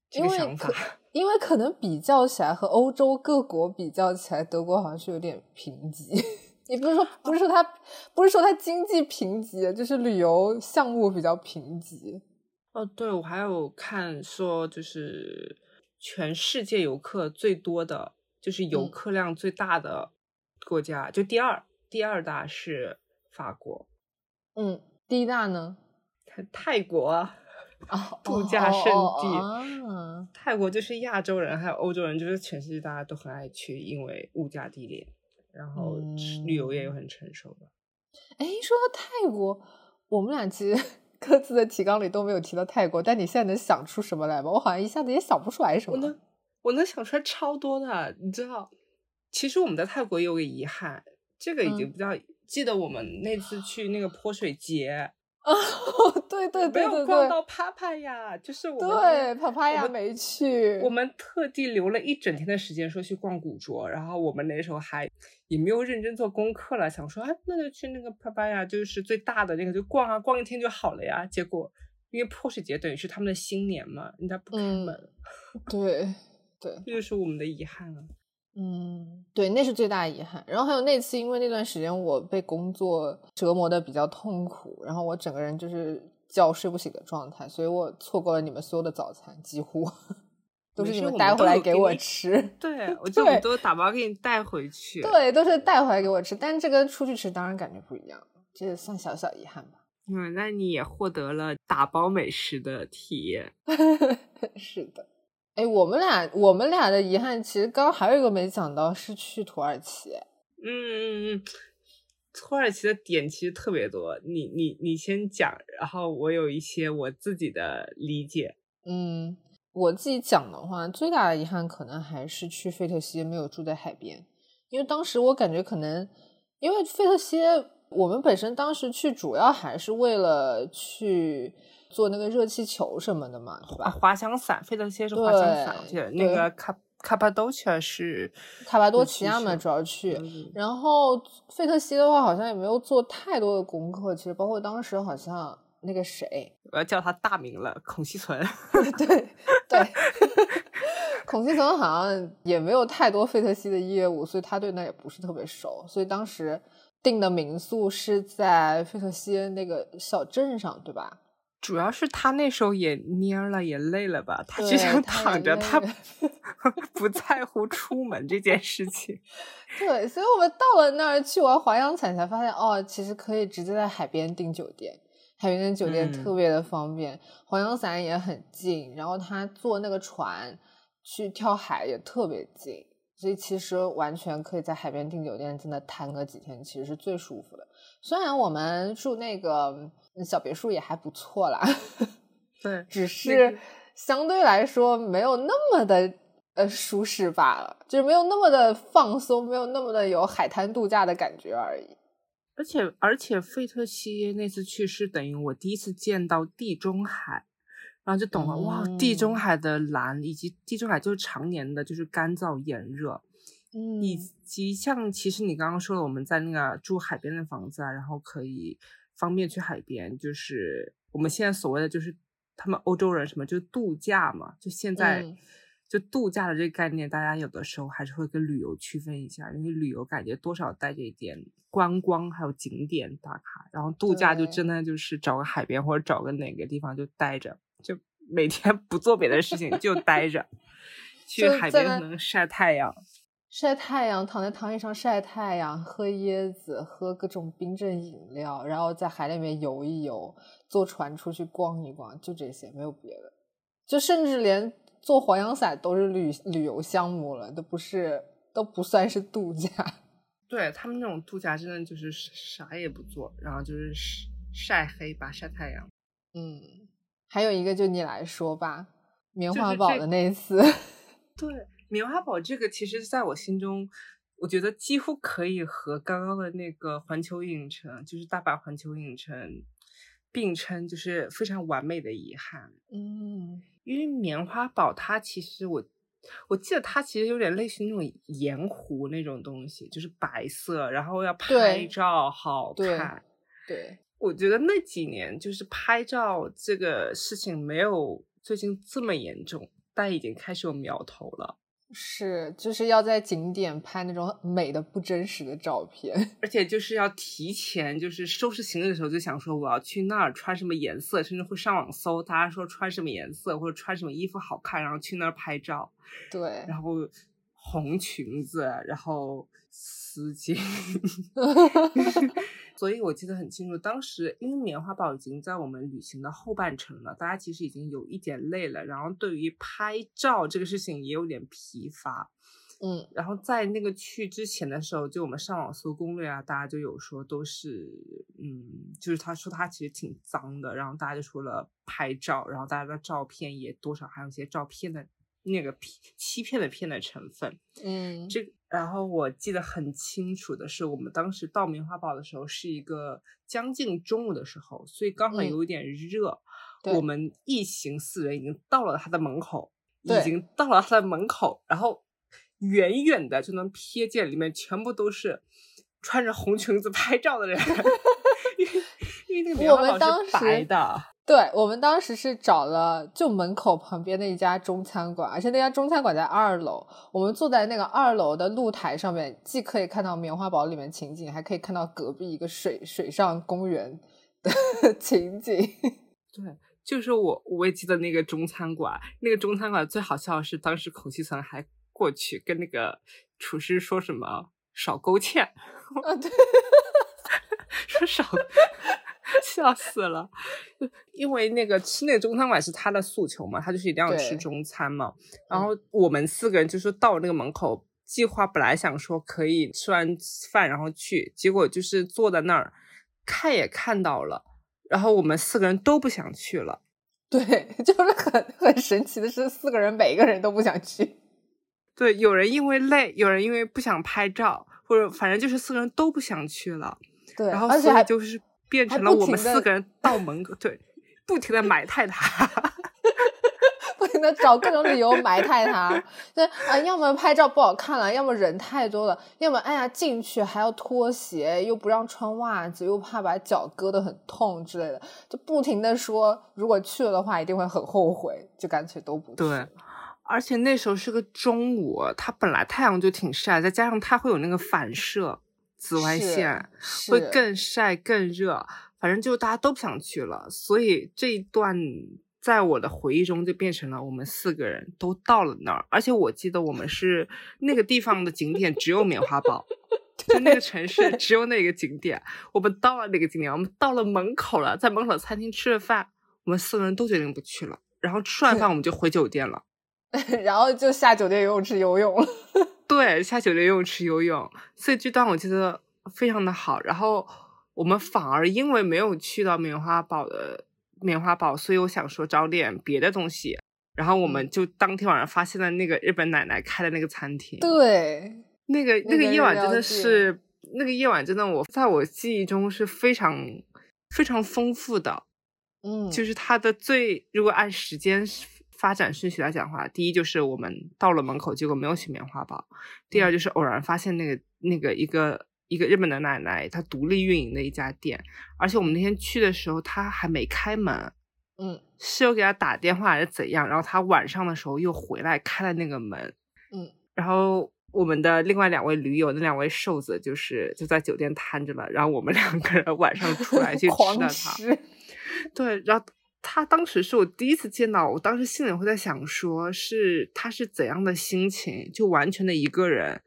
这个想法，因为可能比较起来和欧洲各国比较起来，德国好像是有点贫瘠。你不是说不是说它不是说它经济贫瘠，就是旅游项目比较贫瘠。哦，对，我还有看说，就是全世界游客最多的，就是游客量最大的国家，就第二，第二大是法国。嗯，第一大呢？泰泰国啊，度假胜地。泰国就是亚洲人还有欧洲人，就是全世界大家都很爱去，因为物价低廉。然后旅游业又很成熟吧。哎，说到泰国，我们俩其实 各自的提纲里都没有提到泰国，但你现在能想出什么来吗？我好像一下子也想不出来什么。我能，我能想出来超多的。你知道，其实我们在泰国有个遗憾，这个已经不叫记得我们那次去那个泼水节。哦，对对对对对，没有逛到帕帕呀，就是我们对帕帕呀没去。我们特地留了一整天的时间说去逛古着，然后我们那时候还也没有认真做功课了，想说哎，那就去那个帕帕呀，就是最大的那个，就逛啊逛一天就好了呀。结果因为泼水节等于是他们的新年嘛，人家不开门。对对，这就是我们的遗憾了。嗯，对，那是最大的遗憾。然后还有那次，因为那段时间我被工作折磨的比较痛苦，然后我整个人就是觉睡不醒的状态，所以我错过了你们所有的早餐，几乎 都是你们带回来给我吃。对，我就都打包给你带回去。对，都是带回来给我吃，但这跟出去吃当然感觉不一样，这算小小遗憾吧。嗯，那你也获得了打包美食的体验。是的。哎，我们俩我们俩的遗憾，其实刚刚还有一个没讲到，是去土耳其。嗯嗯嗯，土耳其的点其实特别多，你你你先讲，然后我有一些我自己的理解。嗯，我自己讲的话，最大的遗憾可能还是去费特西耶没有住在海边，因为当时我感觉可能，因为费特西耶我们本身当时去主要还是为了去做那个热气球什么的嘛，对吧？滑翔伞，费特西是滑翔伞，对，那个卡卡帕多奇亚是卡帕多奇亚嘛，主要去。然后费特西的话，好像也没有做太多的功课，其实包括当时好像那个谁，我要叫他大名了，孔熙存，对对，孔熙存好像也没有太多费特西的业务，所以他对那也不是特别熟，所以当时。订的民宿是在费特西那个小镇上，对吧？主要是他那时候也蔫了，也累了吧？他只想躺着，他 不在乎出门这件事情。对，所以我们到了那儿去玩滑翔伞，才发现哦，其实可以直接在海边订酒店，海边的酒店特别的方便，滑翔伞也很近，然后他坐那个船去跳海也特别近。所以其实完全可以在海边订酒店，真的谈个几天，其实是最舒服的。虽然我们住那个小别墅也还不错啦，对，只是相对来说没有那么的呃舒适罢了，就是没有那么的放松，没有那么的有海滩度假的感觉而已。而且而且费特西那次去是等于我第一次见到地中海。然后就懂了，哇！地中海的蓝，以及地中海就是常年的，就是干燥炎热，嗯，以及像其实你刚刚说的，我们在那个住海边的房子啊，然后可以方便去海边，就是我们现在所谓的就是他们欧洲人什么就度假嘛，就现在就度假的这个概念，大家有的时候还是会跟旅游区分一下，因为旅游感觉多少带着一点观光，还有景点打卡，然后度假就真的就是找个海边或者找个哪个地方就待着。就每天 不做别的事情，就待着，去海边能晒太阳，晒太阳，躺在躺椅上晒太阳，喝椰子，喝各种冰镇饮料，然后在海里面游一游，坐船出去逛一逛，就这些，没有别的。就甚至连坐滑翔伞都是旅旅游项目了，都不是，都不算是度假。对他们那种度假，真的就是啥也不做，然后就是晒黑吧，晒太阳。嗯。还有一个，就你来说吧，棉花堡的那次。对，棉花堡这个，其实在我心中，我觉得几乎可以和刚刚的那个环球影城，就是大阪环球影城并称，就是非常完美的遗憾。嗯，因为棉花堡它其实我我记得它其实有点类似那种盐湖那种东西，就是白色，然后要拍照好看。对。我觉得那几年就是拍照这个事情没有最近这么严重，但已经开始有苗头了。是，就是要在景点拍那种美的不真实的照片，而且就是要提前，就是收拾行李的时候就想说我要去那儿穿什么颜色，甚至会上网搜大家说穿什么颜色或者穿什么衣服好看，然后去那儿拍照。对，然后红裙子，然后丝巾。所以我记得很清楚，当时因为棉花堡已经在我们旅行的后半程了，大家其实已经有一点累了，然后对于拍照这个事情也有点疲乏，嗯，然后在那个去之前的时候，就我们上网搜攻略啊，大家就有说都是，嗯，就是他说他其实挺脏的，然后大家就说了拍照，然后大家的照片也多少还有一些照片的那个骗欺骗的骗的成分，嗯，这。然后我记得很清楚的是，我们当时到棉花堡的时候是一个将近中午的时候，所以刚好有一点热。我们一行四人已经到了他的门口，已经到了他的门口，然后远远的就能瞥见里面全部都是穿着红裙子拍照的人，因为因为那个棉花堡是白的。对我们当时是找了就门口旁边的一家中餐馆，而且那家中餐馆在二楼。我们坐在那个二楼的露台上面，既可以看到棉花堡里面情景，还可以看到隔壁一个水水上公园的 情景。对，就是我我也记得那个中餐馆，那个中餐馆最好笑的是，当时孔熙存还过去跟那个厨师说什么少勾芡啊，对，说少。笑死了，因为那个吃那个中餐馆是他的诉求嘛，他就是一定要吃中餐嘛。然后我们四个人就说到那个门口，计划本来想说可以吃完饭然后去，结果就是坐在那儿看也看到了，然后我们四个人都不想去了。对，就是很很神奇的是，四个人每一个人都不想去。对，有人因为累，有人因为不想拍照，或者反正就是四个人都不想去了。对，然后而且还就是变成了我们四个人 到门口，对，不停的埋汰他。不停的找各种理由埋汰他，对啊，要么拍照不好看了，要么人太多了，要么哎呀进去还要脱鞋，又不让穿袜子，又怕把脚割得很痛之类的，就不停的说，如果去了的话一定会很后悔，就干脆都不去。对，而且那时候是个中午，它本来太阳就挺晒，再加上它会有那个反射紫外线，会更晒更热，反正就大家都不想去了，所以这一段。在我的回忆中，就变成了我们四个人都到了那儿，而且我记得我们是那个地方的景点只有棉花 堡，就那个城市只有那个景点。我们到了那个景点，我们到了门口了，在门口餐厅吃了饭，我们四个人都决定不去了。然后吃完饭我们就回酒店了，然后就下酒店游泳池游泳了。对，下酒店游泳池游泳。所以这段我记得非常的好。然后我们反而因为没有去到棉花堡的。棉花堡，所以我想说找点别的东西，然后我们就当天晚上发现了那个日本奶奶开的那个餐厅。对，那个那个夜晚真的是，那个夜晚真的我在我记忆中是非常非常丰富的。嗯，就是它的最，如果按时间发展顺序来讲的话，第一就是我们到了门口，结果没有去棉花包；第二就是偶然发现那个那个一个。一个日本的奶奶，她独立运营的一家店，而且我们那天去的时候，她还没开门，嗯，室友给她打电话还是怎样，然后她晚上的时候又回来开了那个门，嗯，然后我们的另外两位驴友，那两位瘦子就是就在酒店瘫着了，然后我们两个人晚上出来 去吃了它，对，然后他当时是我第一次见到，我当时心里会在想，说是他是怎样的心情，就完全的一个人。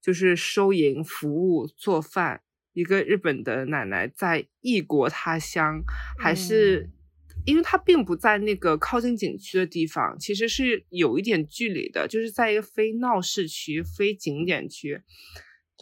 就是收银、服务、做饭，一个日本的奶奶在异国他乡，还是因为他并不在那个靠近景区的地方，其实是有一点距离的，就是在一个非闹市区、非景点区，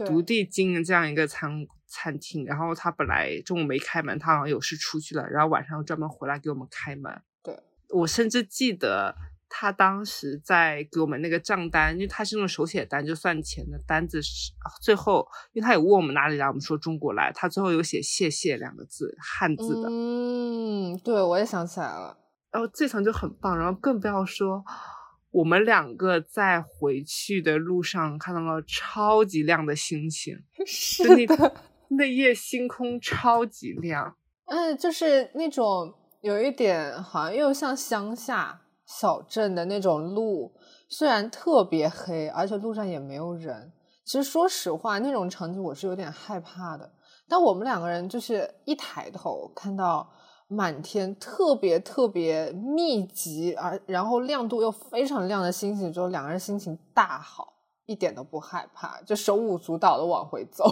独地经营这样一个餐餐厅。然后他本来中午没开门，他好像有事出去了，然后晚上专门回来给我们开门。对我甚至记得。他当时在给我们那个账单，因为他是那种手写单，就算钱的单子是最后，因为他有问我们哪里来，我们说中国来，他最后有写谢谢两个字，汉字的。嗯，对，我也想起来了。然后这层就很棒，然后更不要说我们两个在回去的路上看到了超级亮的星星，是的，那夜星空超级亮。嗯，就是那种有一点好像又像乡下。小镇的那种路虽然特别黑，而且路上也没有人。其实说实话，那种场景我是有点害怕的。但我们两个人就是一抬头看到满天特别特别密集，而然后亮度又非常亮的星星之后，两个人心情大好，一点都不害怕，就手舞足蹈的往回走。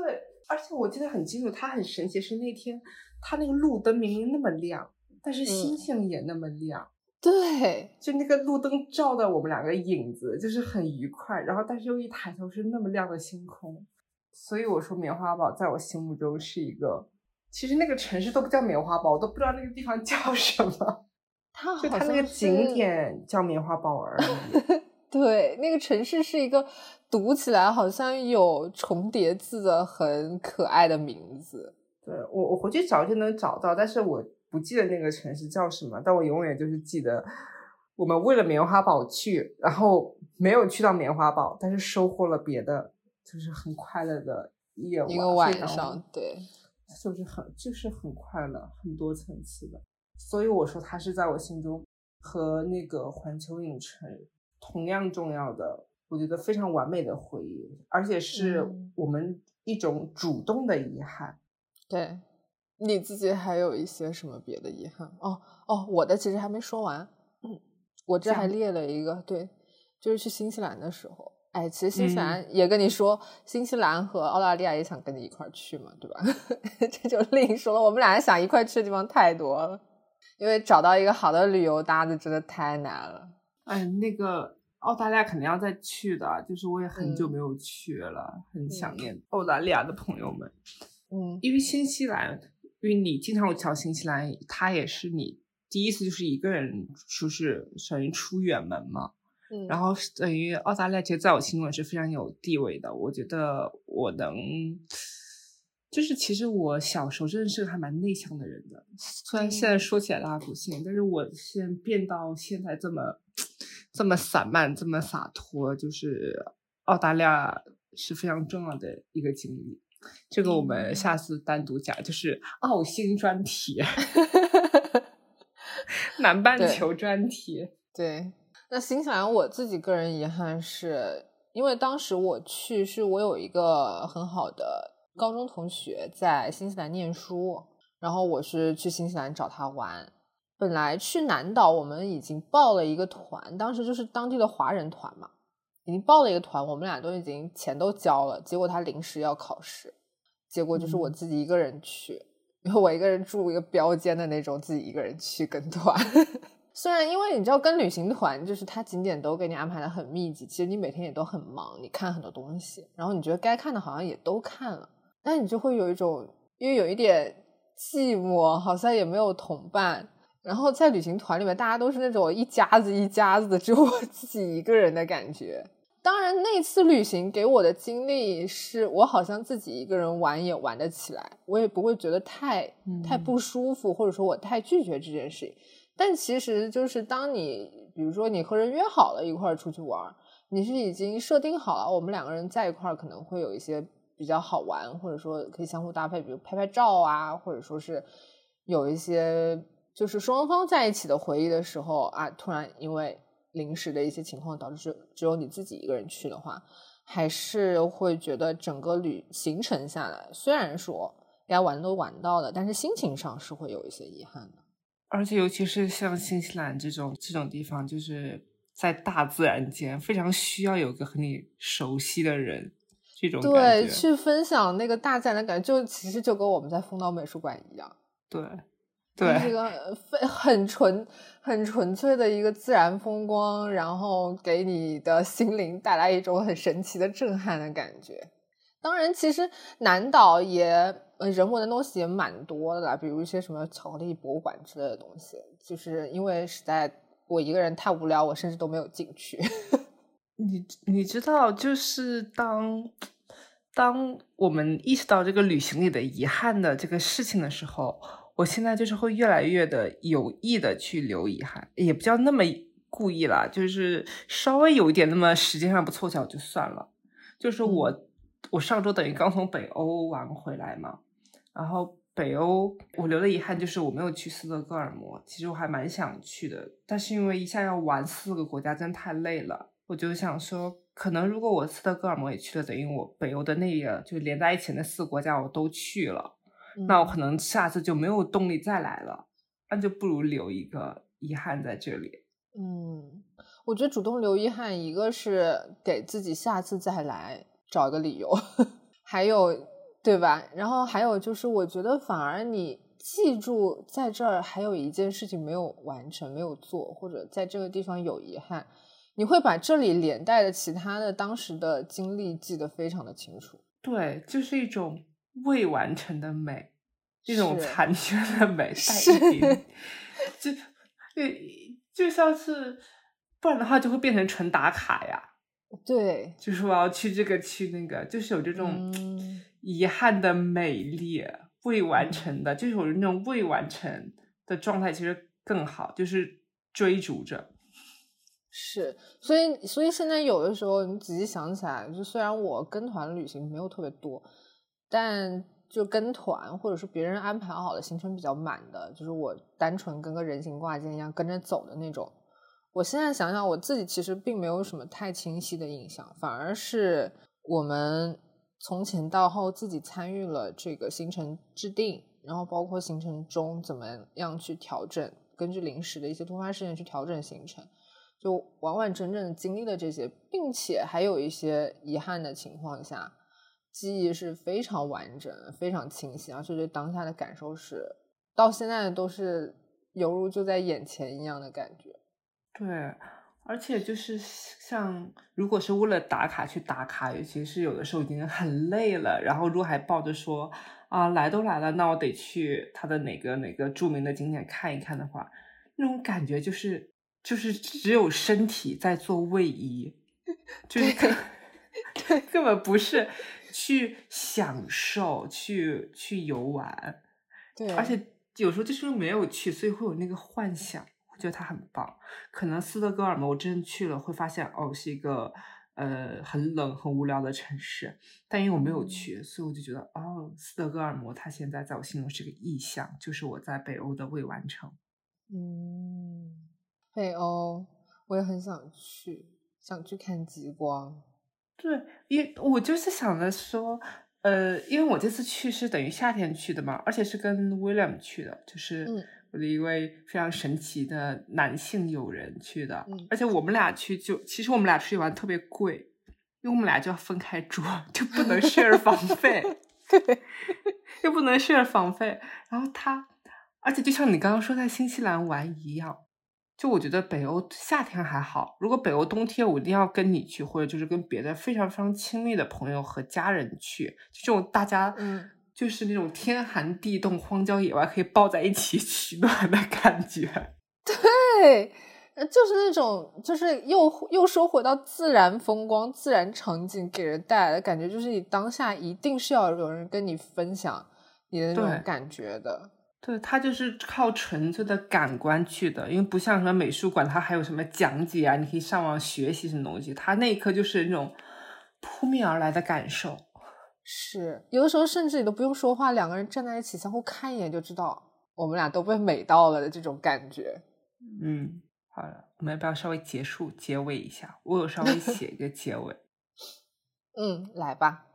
对，而且我记得很清楚，它很神奇是那天它那个路灯明明那么亮，但是星星也那么亮。对，就那个路灯照的我们两个影子，就是很愉快。然后，但是又一抬头是那么亮的星空，所以我说棉花堡在我心目中是一个，其实那个城市都不叫棉花堡，我都不知道那个地方 叫什么。它就它那个景点叫棉花堡而已。对，那个城市是一个读起来好像有重叠字的很可爱的名字。对我，我回去找就能找到，但是我。不记得那个城市叫什么，但我永远就是记得，我们为了棉花堡去，然后没有去到棉花堡，但是收获了别的，就是很快乐的夜晚。一个晚上，对，就是很就是很快乐，很多层次的。所以我说，它是在我心中和那个环球影城同样重要的，我觉得非常完美的回忆，而且是我们一种主动的遗憾。对。你自己还有一些什么别的遗憾？哦哦，我的其实还没说完。嗯，我这还列了一个，对，就是去新西兰的时候。哎，其实新西兰也跟你说，新西兰和澳大利亚也想跟你一块去嘛，对吧？这就另说了。我们俩想一块去的地方太多了，因为找到一个好的旅游搭子真的太难了。哎，那个澳大利亚肯定要再去的，就是我也很久没有去了，很想念澳大利亚的朋友们。嗯，因为新西兰。因为你经常会到新西兰，它也是你第一次就是一个人，就是等于出远门嘛。嗯，然后等于澳大利亚，其实在我心中也是非常有地位的。我觉得我能就是其实我小时候真的是个还蛮内向的人的，虽然现在说起来大家不信，但是我现在变到现在这么这么散漫，这么洒脱，就是澳大利亚是非常重要的一个经历。这个我们下次单独讲，就是澳新专题，南半球专题。对，那新西兰我自己个人遗憾是，因为当时我去是我有一个很好的高中同学在新西兰念书，然后我是去新西兰找他玩。本来去南岛我们已经报了一个团，当时就是当地的华人团嘛。已经报了一个团，我们俩都已经钱都交了，结果他临时要考试，结果就是我自己一个人去，因为我一个人住一个标间的那种，自己一个人去跟团。虽然因为你知道跟旅行团，就是他景点都给你安排的很密集，其实你每天也都很忙，你看很多东西，然后你觉得该看的好像也都看了，但你就会有一种因为有一点寂寞，好像也没有同伴。然后在旅行团里面，大家都是那种一家子一家子的，只有我自己一个人的感觉。当然，那次旅行给我的经历是我好像自己一个人玩也玩得起来，我也不会觉得太太不舒服，或者说我太拒绝这件事情。但其实就是当你比如说你和人约好了一块儿出去玩，你是已经设定好了我们两个人在一块儿可能会有一些比较好玩，或者说可以相互搭配，比如拍拍照啊，或者说是有一些就是双方在一起的回忆的时候啊，突然因为。临时的一些情况导致只只有你自己一个人去的话，还是会觉得整个旅行程下来，虽然说该玩都玩到了，但是心情上是会有一些遗憾的。而且尤其是像新西兰这种这种地方，就是在大自然间，非常需要有个和你熟悉的人，这种对去分享那个大自然的感觉，就其实就跟我们在丰岛美术馆一样。对。对，这 个非很纯、很纯粹的一个自然风光，然后给你的心灵带来一种很神奇的震撼的感觉。当然，其实南岛也呃人文的东西也蛮多的啦，比如一些什么巧克力博物馆之类的东西。就是因为实在我一个人太无聊，我甚至都没有进去。你你知道，就是当当我们意识到这个旅行里的遗憾的这个事情的时候。我现在就是会越来越的有意的去留遗憾，也不叫那么故意啦，就是稍微有一点那么时间上不凑巧就算了。就是我，我上周等于刚从北欧玩回来嘛，然后北欧我留的遗憾就是我没有去斯德哥尔摩，其实我还蛮想去的，但是因为一下要玩四个国家真的太累了，我就想说，可能如果我斯德哥尔摩也去了，等于我北欧的那个就连在一起的四个国家我都去了。那我可能下次就没有动力再来了，那就不如留一个遗憾在这里。嗯，我觉得主动留遗憾，一个是给自己下次再来找一个理由，还有对吧？然后还有就是，我觉得反而你记住在这儿还有一件事情没有完成、没有做，或者在这个地方有遗憾，你会把这里连带的其他的当时的经历记得非常的清楚。对，就是一种。未完成的美，这种残缺的美，带一点，就就就像是，不然的话就会变成纯打卡呀。对，就是我要去这个去那个，就是有这种遗憾的美丽，未完成的，就是有那种未完成的状态，其实更好，就是追逐着。是，所以所以现在有的时候你仔细想起来，就虽然我跟团旅行没有特别多。但就跟团，或者是别人安排好的行程比较满的，就是我单纯跟个人形挂件一样跟着走的那种。我现在想想，我自己其实并没有什么太清晰的印象，反而是我们从前到后自己参与了这个行程制定，然后包括行程中怎么样去调整，根据临时的一些突发事件去调整行程，就完完整整经历了这些，并且还有一些遗憾的情况下。记忆是非常完整、非常清晰，而且对当下的感受是到现在都是犹如就在眼前一样的感觉。对，而且就是像如果是为了打卡去打卡，尤其是有的时候已经很累了，然后如果还抱着说啊来都来了，那我得去他的哪个哪个著名的景点看一看的话，那种感觉就是就是只有身体在做位移，就是 对，根本不是。去享受，去去游玩。对，而且有时候就是没有去，所以会有那个幻想，我觉得它很棒。可能斯德哥尔摩我真的去了，会发现哦是一个呃很冷很无聊的城市，但因为我没有去，所以我就觉得哦斯德哥尔摩它现在在我心中是个意象，就是我在北欧的未完成。嗯，北欧我也很想去，想去看极光。对，因我就是想着说。呃，因为我这次去是等于夏天去的嘛，而且是跟 William 去的，就是我的一位非常神奇的男性友人去的。而且我们俩去就，其实我们俩出去玩特别贵，因为我们俩就要分开住，就不能 share 房 费，对，又不能 share 房费。然后他，而且就像你刚刚说在新西兰玩一样。就我觉得北欧夏天还好，如果北欧冬天，我一定要跟你去，或者就是跟别的非常非常亲密的朋友和家人去，就这种大家，嗯，就是那种天寒地冻、荒郊野外可以抱在一起 取暖的感觉。对，就是那种，就是又又说回到自然风光、自然场景给人带来的感觉，就是你当下一定是要有人跟你分享你的那种感觉的。对他就是靠纯粹的感官去的，因为不像什么美术馆，它还有什么讲解啊，你可以上网学习什么东西。他那一刻就是那种扑面而来的感受，是有的时候甚至你都不用说话，两个人站在一起相互看一眼就知道我们俩都被美到了的这种感觉。嗯，好了，我们要不要稍微结束结尾一下？我有稍微写一个结尾。嗯，来吧。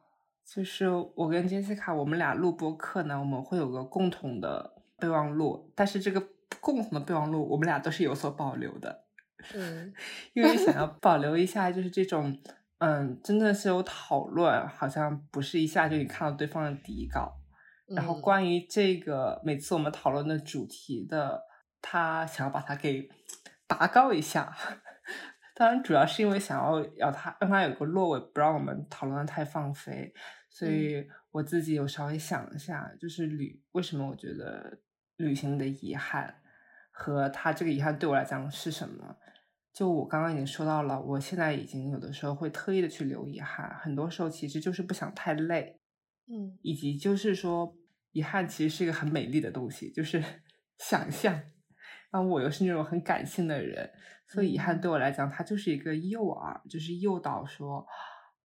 就是我跟杰西卡，我们俩录播课呢，我们会有个共同的。备忘录，但是这个共同的备忘录，我们俩都是有所保留的。嗯，因为想要保留一下，就是这种，嗯，真的是有讨论，好像不是一下就你看到对方的底稿。然后关于这个，每次我们讨论的主题的，他想要把它给拔高一下。当然，主要是因为想要要他让他有个落尾，不让我们讨论的太放飞。所以我自己有稍微想一下，就是旅为什么我觉得。旅行的遗憾和他这个遗憾对我来讲是什么？就我刚刚已经说到了，我现在已经有的时候会特意的去留遗憾，很多时候其实就是不想太累，嗯，以及就是说遗憾其实是一个很美丽的东西，就是 想象。然后我又是那种很感性的人，所以遗憾对我来讲，它就是一个诱饵，就是诱导说，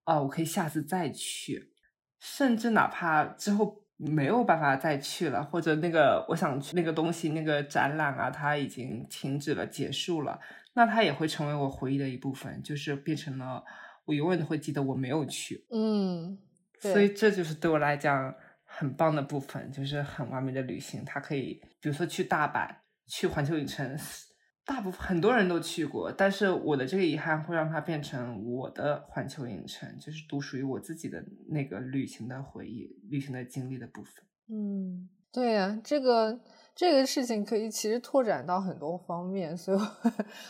啊，我可以下次再去，甚至哪怕之后。没有办法再去了，或者那个我想去那个东西，那个展览啊，它已经停止了，结束了，那它也会成为我回忆的一部分，就是变成了我永远都会记得我没有去。嗯，所以这就是对我来讲很棒的部分，就是很完美的旅行。它可以，比如说去大阪，去环球影城。大部分很多人都去过，但是我的这个遗憾会让它变成我的环球影城，就是独属于我自己的那个旅行的回忆、旅行的经历的部分。嗯，对呀，这个这个事情可以其实拓展到很多方面，所以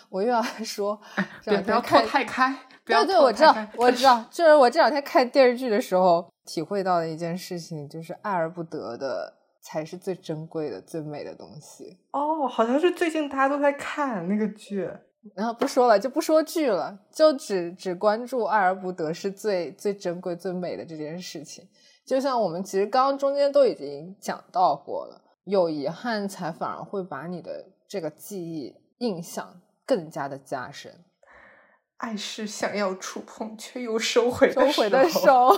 我 又要说，不要拓太开。对对，我知道，我知道，就是我这两天看电视剧的时候体会到的一件事情，就是爱而不得的。才是最珍贵的、最美的东西哦，好像是最近大家都在看那个剧，然后不说了，就不说剧了，就只只关注爱而不得是最最珍贵、最美的这件事情。就像我们其实刚刚中间都已经讲到过了，有遗憾才反而会把你的这个记忆印象更加的加深。爱是想要触碰却又收回收回的手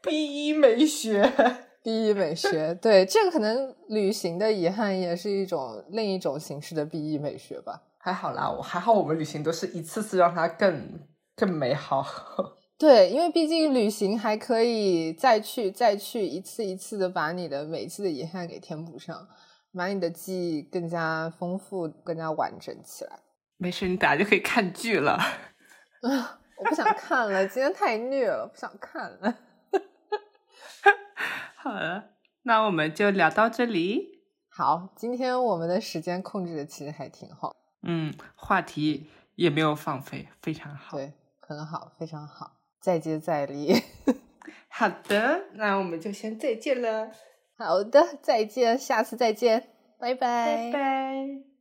，B 一美学。B E 美学，对这个可能旅行的遗憾也是一种另一种形式的 B E 美学吧。还好啦，我还好，我们旅行都是一次次让它更更美好。对，因为毕竟旅行还可以再去再去，一次一次的把你的每一次的遗憾给填补上，把你的记忆更加丰富、更加完整起来。没事，你等下就可以看剧了。啊我不想看了，今天太虐了，不想看了。好了，那我们就聊到这里。好，今天我们的时间控制的其实还挺好。嗯，话题也没有放飞，非常好。对，很好，非常好。再接再厉。好的，那我们就先再见了。好的，再见，下次再见，拜拜。拜拜。